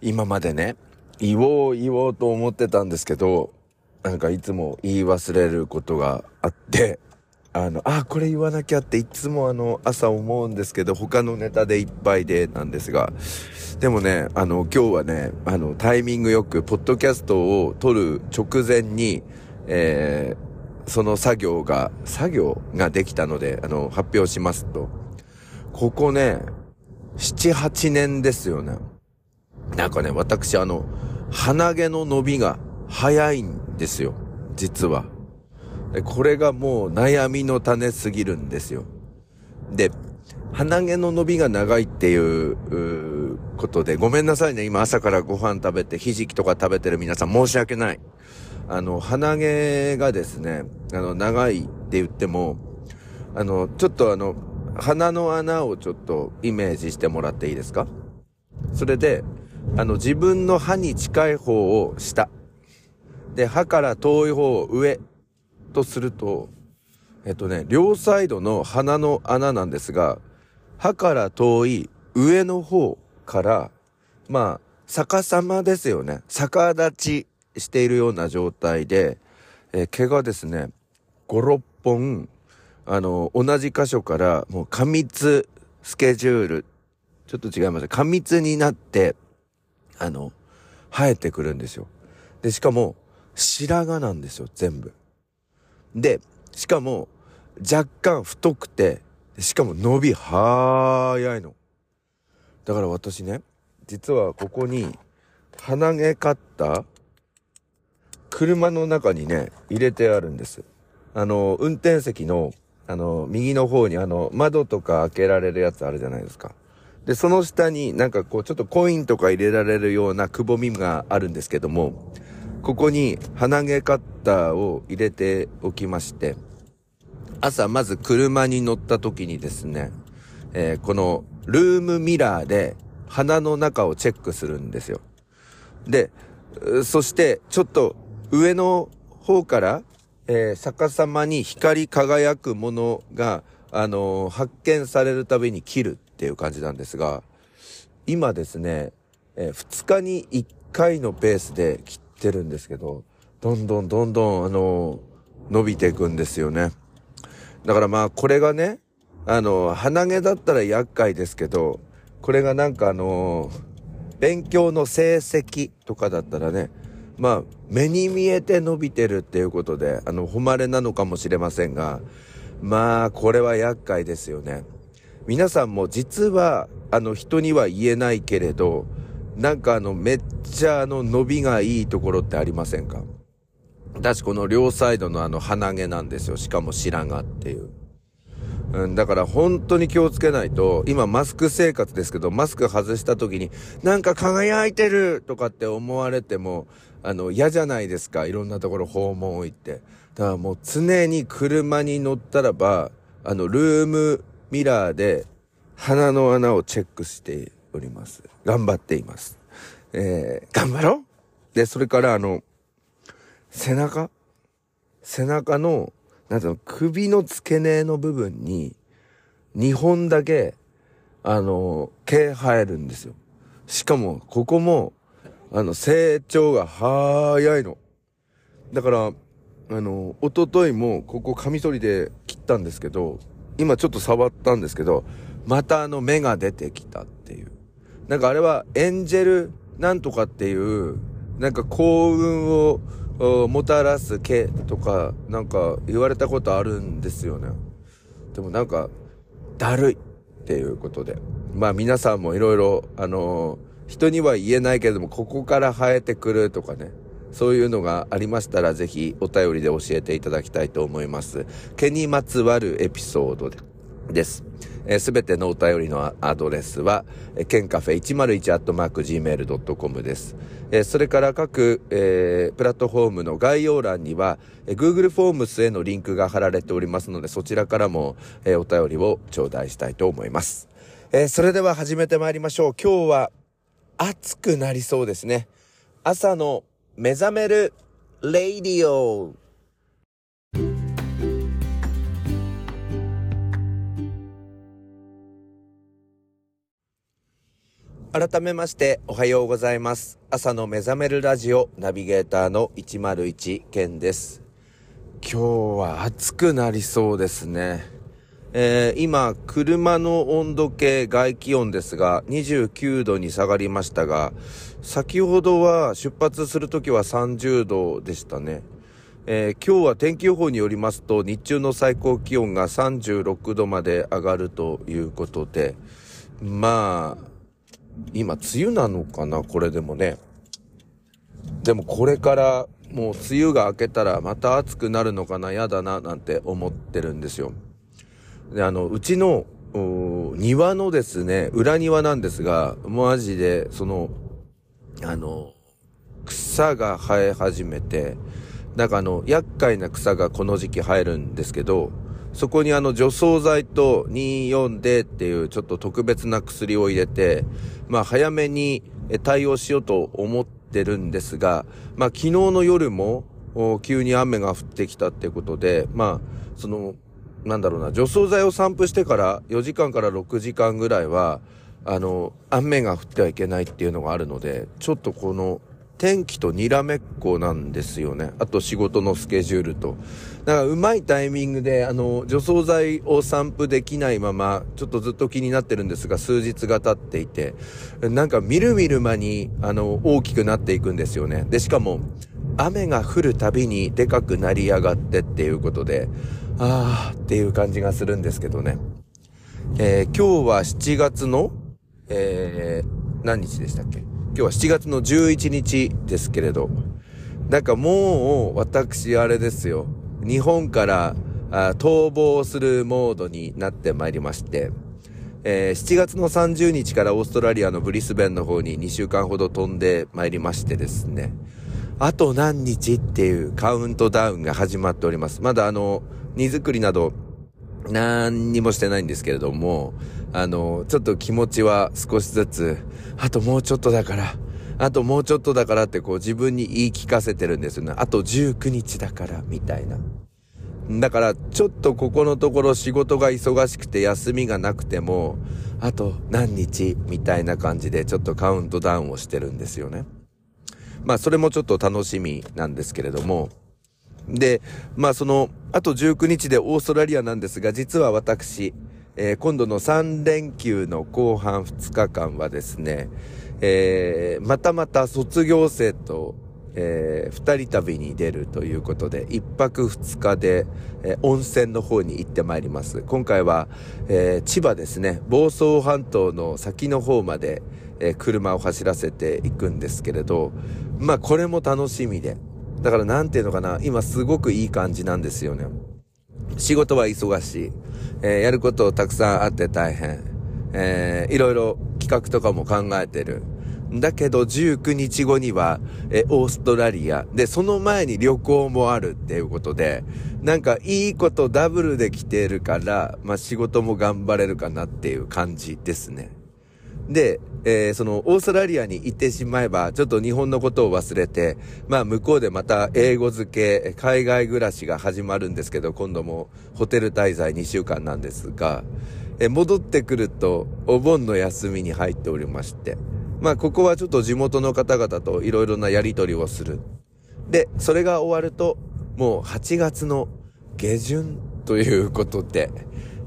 今までね、言おう言おうと思ってたんですけど、なんかいつも言い忘れることがあって、あの、あ、これ言わなきゃっていつもあの、朝思うんですけど、他のネタでいっぱいでなんですが、でもね、あの、今日はね、あの、タイミングよく、ポッドキャストを撮る直前に、えー、その作業が、作業ができたので、あの、発表しますと。ここね、7、8年ですよね。なんかね、私あの、鼻毛の伸びが早いんですよ。実は。これがもう悩みの種すぎるんですよ。で、鼻毛の伸びが長いっていうことで、ごめんなさいね。今朝からご飯食べて、ひじきとか食べてる皆さん申し訳ない。あの、鼻毛がですね、あの、長いって言っても、あの、ちょっとあの、鼻の穴をちょっとイメージしてもらっていいですか？それで、あの、自分の歯に近い方を下。で、歯から遠い方を上とすると、えっとね、両サイドの鼻の穴なんですが、歯から遠い上の方から、まあ、逆さまですよね。逆立ちしているような状態で、えー、毛がですね、5、6本、あの、同じ箇所からもう過密スケジュール、ちょっと違います。過密になって、あの、生えてくるんですよ。で、しかも、白髪なんですよ、全部。で、しかも、若干太くて、しかも伸び早いの。だから私ね、実はここに、鼻毛カッター、車の中にね、入れてあるんです。あの、運転席の、あの、右の方にあの、窓とか開けられるやつあるじゃないですか。で、その下になんかこう、ちょっとコインとか入れられるようなくぼみがあるんですけども、ここに鼻毛カッターを入れておきまして、朝まず車に乗った時にですね、えー、このルームミラーで鼻の中をチェックするんですよ。で、そしてちょっと上の方から、えー、逆さまに光り輝くものが、あのー、発見されるたびに切るっていう感じなんですが、今ですね、えー、2日に1回のペースで切ってるんですけど、どんどんどんどん、あの伸びていくんですよね。だからまあ、これがね、あの、鼻毛だったら厄介ですけど、これがなんかあの勉強の成績とかだったらね、まあ、目に見えて伸びてるっていうことで、あの、誉れなのかもしれませんが、まあ、これは厄介ですよね。皆さんも実は、あの、人には言えないけれど、なんかあの、めっちゃあの、伸びがいいところってありませんか？私この両サイドのあの、鼻毛なんですよ。しかも白髪っていう。うん、だから本当に気をつけないと、今マスク生活ですけど、マスク外した時に、なんか輝いてるとかって思われても、あの、嫌じゃないですか。いろんなところ訪問行って。だからもう常に車に乗ったらば、あの、ルームミラーで鼻の穴をチェックしております。頑張っています。えー、頑張ろうで、それからあの、背中？背中の、なんていうの、首の付け根の部分に、2本だけ、あの、毛生えるんですよ。しかも、ここも、あの、成長が早いの。だから、あの、おとといも、ここカミソリで切ったんですけど、今ちょっと触ったんですけど、またあの芽が出てきたっていう。なんかあれはエンジェルなんとかっていう、なんか幸運をもたらす毛とか、なんか言われたことあるんですよね。でもなんか、だるいっていうことで。まあ皆さんもいろいろ、あのー、人には言えないけれども、ここから生えてくるとかね。そういうのがありましたら、ぜひお便りで教えていただきたいと思います。毛にまつわるエピソードでです。す、べ、てのお便りのアドレスは、ケンカフェ 101-gmail.com です。えー、それから各、えー、プラットフォームの概要欄には、えー、Google フォームスへのリンクが貼られておりますので、そちらからも、えー、お便りを頂戴したいと思います。えー、それでは始めてまいりましょう。今日は暑くなりそうですね。朝の目覚めるレイディオ改めましておはようございます。朝の目覚めるラジオナビゲーターの101健です。今日は暑くなりそうですね。えー今、車の温度計外気温ですが29度に下がりましたが、先ほどは出発するときは30度でしたね。えー今日は天気予報によりますと日中の最高気温が36度まで上がるということで、まあ、今、梅雨なのかなこれでもね。でもこれからもう梅雨が明けたらまた暑くなるのかな嫌だななんて思ってるんですよ。で、あの、うちの庭のですね、裏庭なんですが、マジで、その、あの、草が生え始めて、なんかあの、厄介な草がこの時期生えるんですけど、そこにあの除草剤と 24D っていうちょっと特別な薬を入れて、まあ早めに対応しようと思ってるんですが、まあ昨日の夜も急に雨が降ってきたってことで、まあその、なんだろうな、除草剤を散布してから4時間から6時間ぐらいは、あの、雨が降ってはいけないっていうのがあるので、ちょっとこの天気とにらめっこなんですよね。あと仕事のスケジュールと。だからうまいタイミングで、あの、除草剤を散布できないまま、ちょっとずっと気になってるんですが、数日が経っていて、なんかみるみる間に、あの、大きくなっていくんですよね。で、しかも、雨が降るたびにでかくなりやがってっていうことで、あーっていう感じがするんですけどね。えー今日は7月の、えー何日でしたっけ？今日は7月の11日ですけれど、なんかもう私あれですよ、日本からあ逃亡するモードになってまいりまして、えー7月の30日からオーストラリアのブリスベンの方に2週間ほど飛んでまいりましてですね、あと何日っていうカウントダウンが始まっております。まだあの、荷造りなど何にもしてないんですけれども、あの、ちょっと気持ちは少しずつ、あともうちょっとだから、あともうちょっとだからってこう自分に言い聞かせてるんですよね。あと19日だから、みたいな。だから、ちょっとここのところ仕事が忙しくて休みがなくても、あと何日みたいな感じでちょっとカウントダウンをしてるんですよね。まあ、それもちょっと楽しみなんですけれども、で、まあその、あと19日でオーストラリアなんですが、実は私、えー今度の3連休の後半2日間はですね、えーまたまた卒業生と、えー二人旅に出るということで、一泊二日で、えー温泉の方に行ってまいります。今回は、えー千葉ですね、房総半島の先の方まで、え車を走らせていくんですけれど、まあこれも楽しみで、だからなんていうのかな、今すごくいい感じなんですよね。仕事は忙しい。えーやることたくさんあって大変。えーいろいろ企画とかも考えてる。だけど19日後には、えオーストラリア。で、その前に旅行もあるっていうことで、なんかいいことダブルで来てるから、まあ仕事も頑張れるかなっていう感じですね。で、えーその、オーストラリアに行ってしまえば、ちょっと日本のことを忘れて、まあ、向こうでまた英語付け、海外暮らしが始まるんですけど、今度もホテル滞在2週間なんですが、えー戻ってくると、お盆の休みに入っておりまして、まあ、ここはちょっと地元の方々といろいろなやりとりをする。で、それが終わると、もう8月の下旬ということで、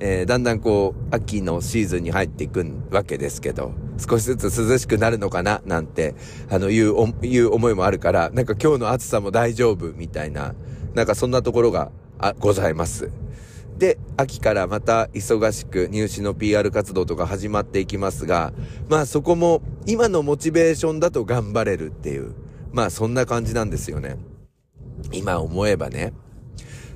えーだんだんこう、秋のシーズンに入っていくわけですけど、少しずつ涼しくなるのかな、なんて、あの、いう、いう思いもあるから、なんか今日の暑さも大丈夫、みたいな、なんかそんなところが、あ、ございます。で、秋からまた忙しく入試の PR 活動とか始まっていきますが、まあそこも今のモチベーションだと頑張れるっていう、まあそんな感じなんですよね。今思えばね。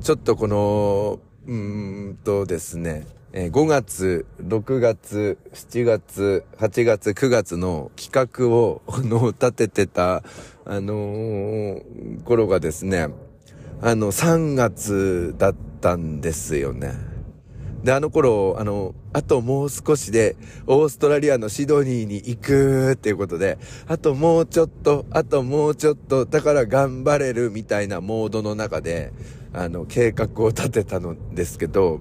ちょっとこの、うーんとですね、えー5月、6月、7月、8月、9月の企画を、の、立ててた、あのー頃がですね、あの、3月だったんですよね。で、あの頃、あの、あともう少しで、オーストラリアのシドニーに行くっていうことで、あともうちょっと、あともうちょっと、だから頑張れるみたいなモードの中で、あの、計画を立てたのですけど、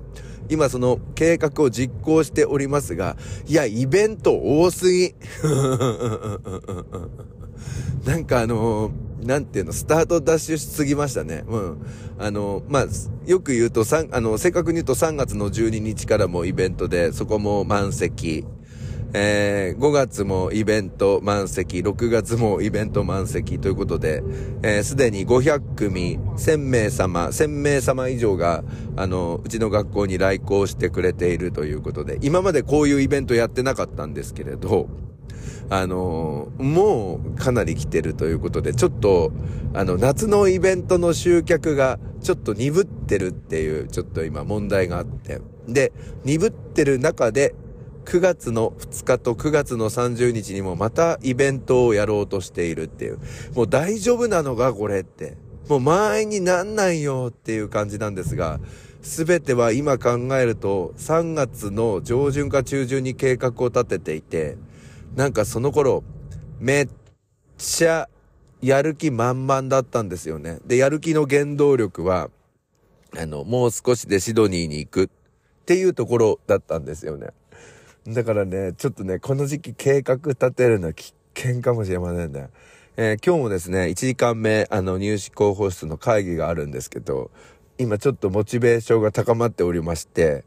今その計画を実行しておりますが、いや、イベント多すぎ。なんかあのー、なんていうの、スタートダッシュしすぎましたね。うん。あの、まあ、よく言うと、あの、正確に言うと3月の12日からもイベントで、そこも満席。えー、5月もイベント満席、6月もイベント満席ということで、え、でに500組、1000名様、1000名様以上が、あの、うちの学校に来校してくれているということで、今までこういうイベントやってなかったんですけれど、あのもうかなり来てるということで、ちょっと、あの、夏のイベントの集客がちょっと鈍ってるっていう、ちょっと今問題があって。で、鈍ってる中で、9月の2日と9月の30日にもまたイベントをやろうとしているっていう。もう大丈夫なのかこれって。もう満員になんないよっていう感じなんですが、すべては今考えると3月の上旬か中旬に計画を立てていて、なんかその頃、めっちゃやる気満々だったんですよね。で、やる気の原動力は、あの、もう少しでシドニーに行くっていうところだったんですよね。だからね、ちょっとね、この時期計画立てるのは危険かもしれませんね。えー、今日もですね、1時間目、あの、入試候補室の会議があるんですけど、今ちょっとモチベーションが高まっておりまして、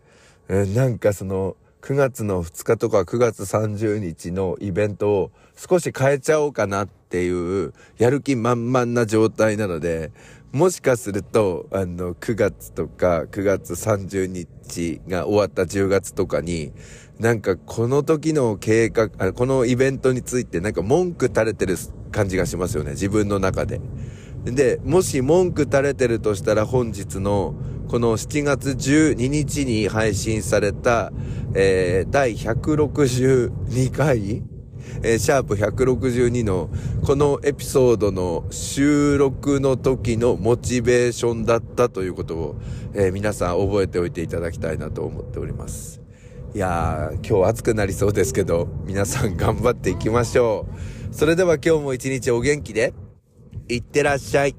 えー、なんかその、9月の2日とか9月30日のイベントを少し変えちゃおうかなっていうやる気満々な状態なので、もしかすると、あの、9月とか9月30日が終わった10月とかに、なんかこの時の計画、このイベントについてなんか文句垂れてる感じがしますよね。自分の中で。で、もし文句垂れてるとしたら本日のこの7月12日に配信された、えー、第162回えー、シャープ162のこのエピソードの収録の時のモチベーションだったということを、えー、皆さん覚えておいていただきたいなと思っております。いやー、今日暑くなりそうですけど、皆さん頑張っていきましょう。それでは今日も一日お元気で、いってらっしゃい。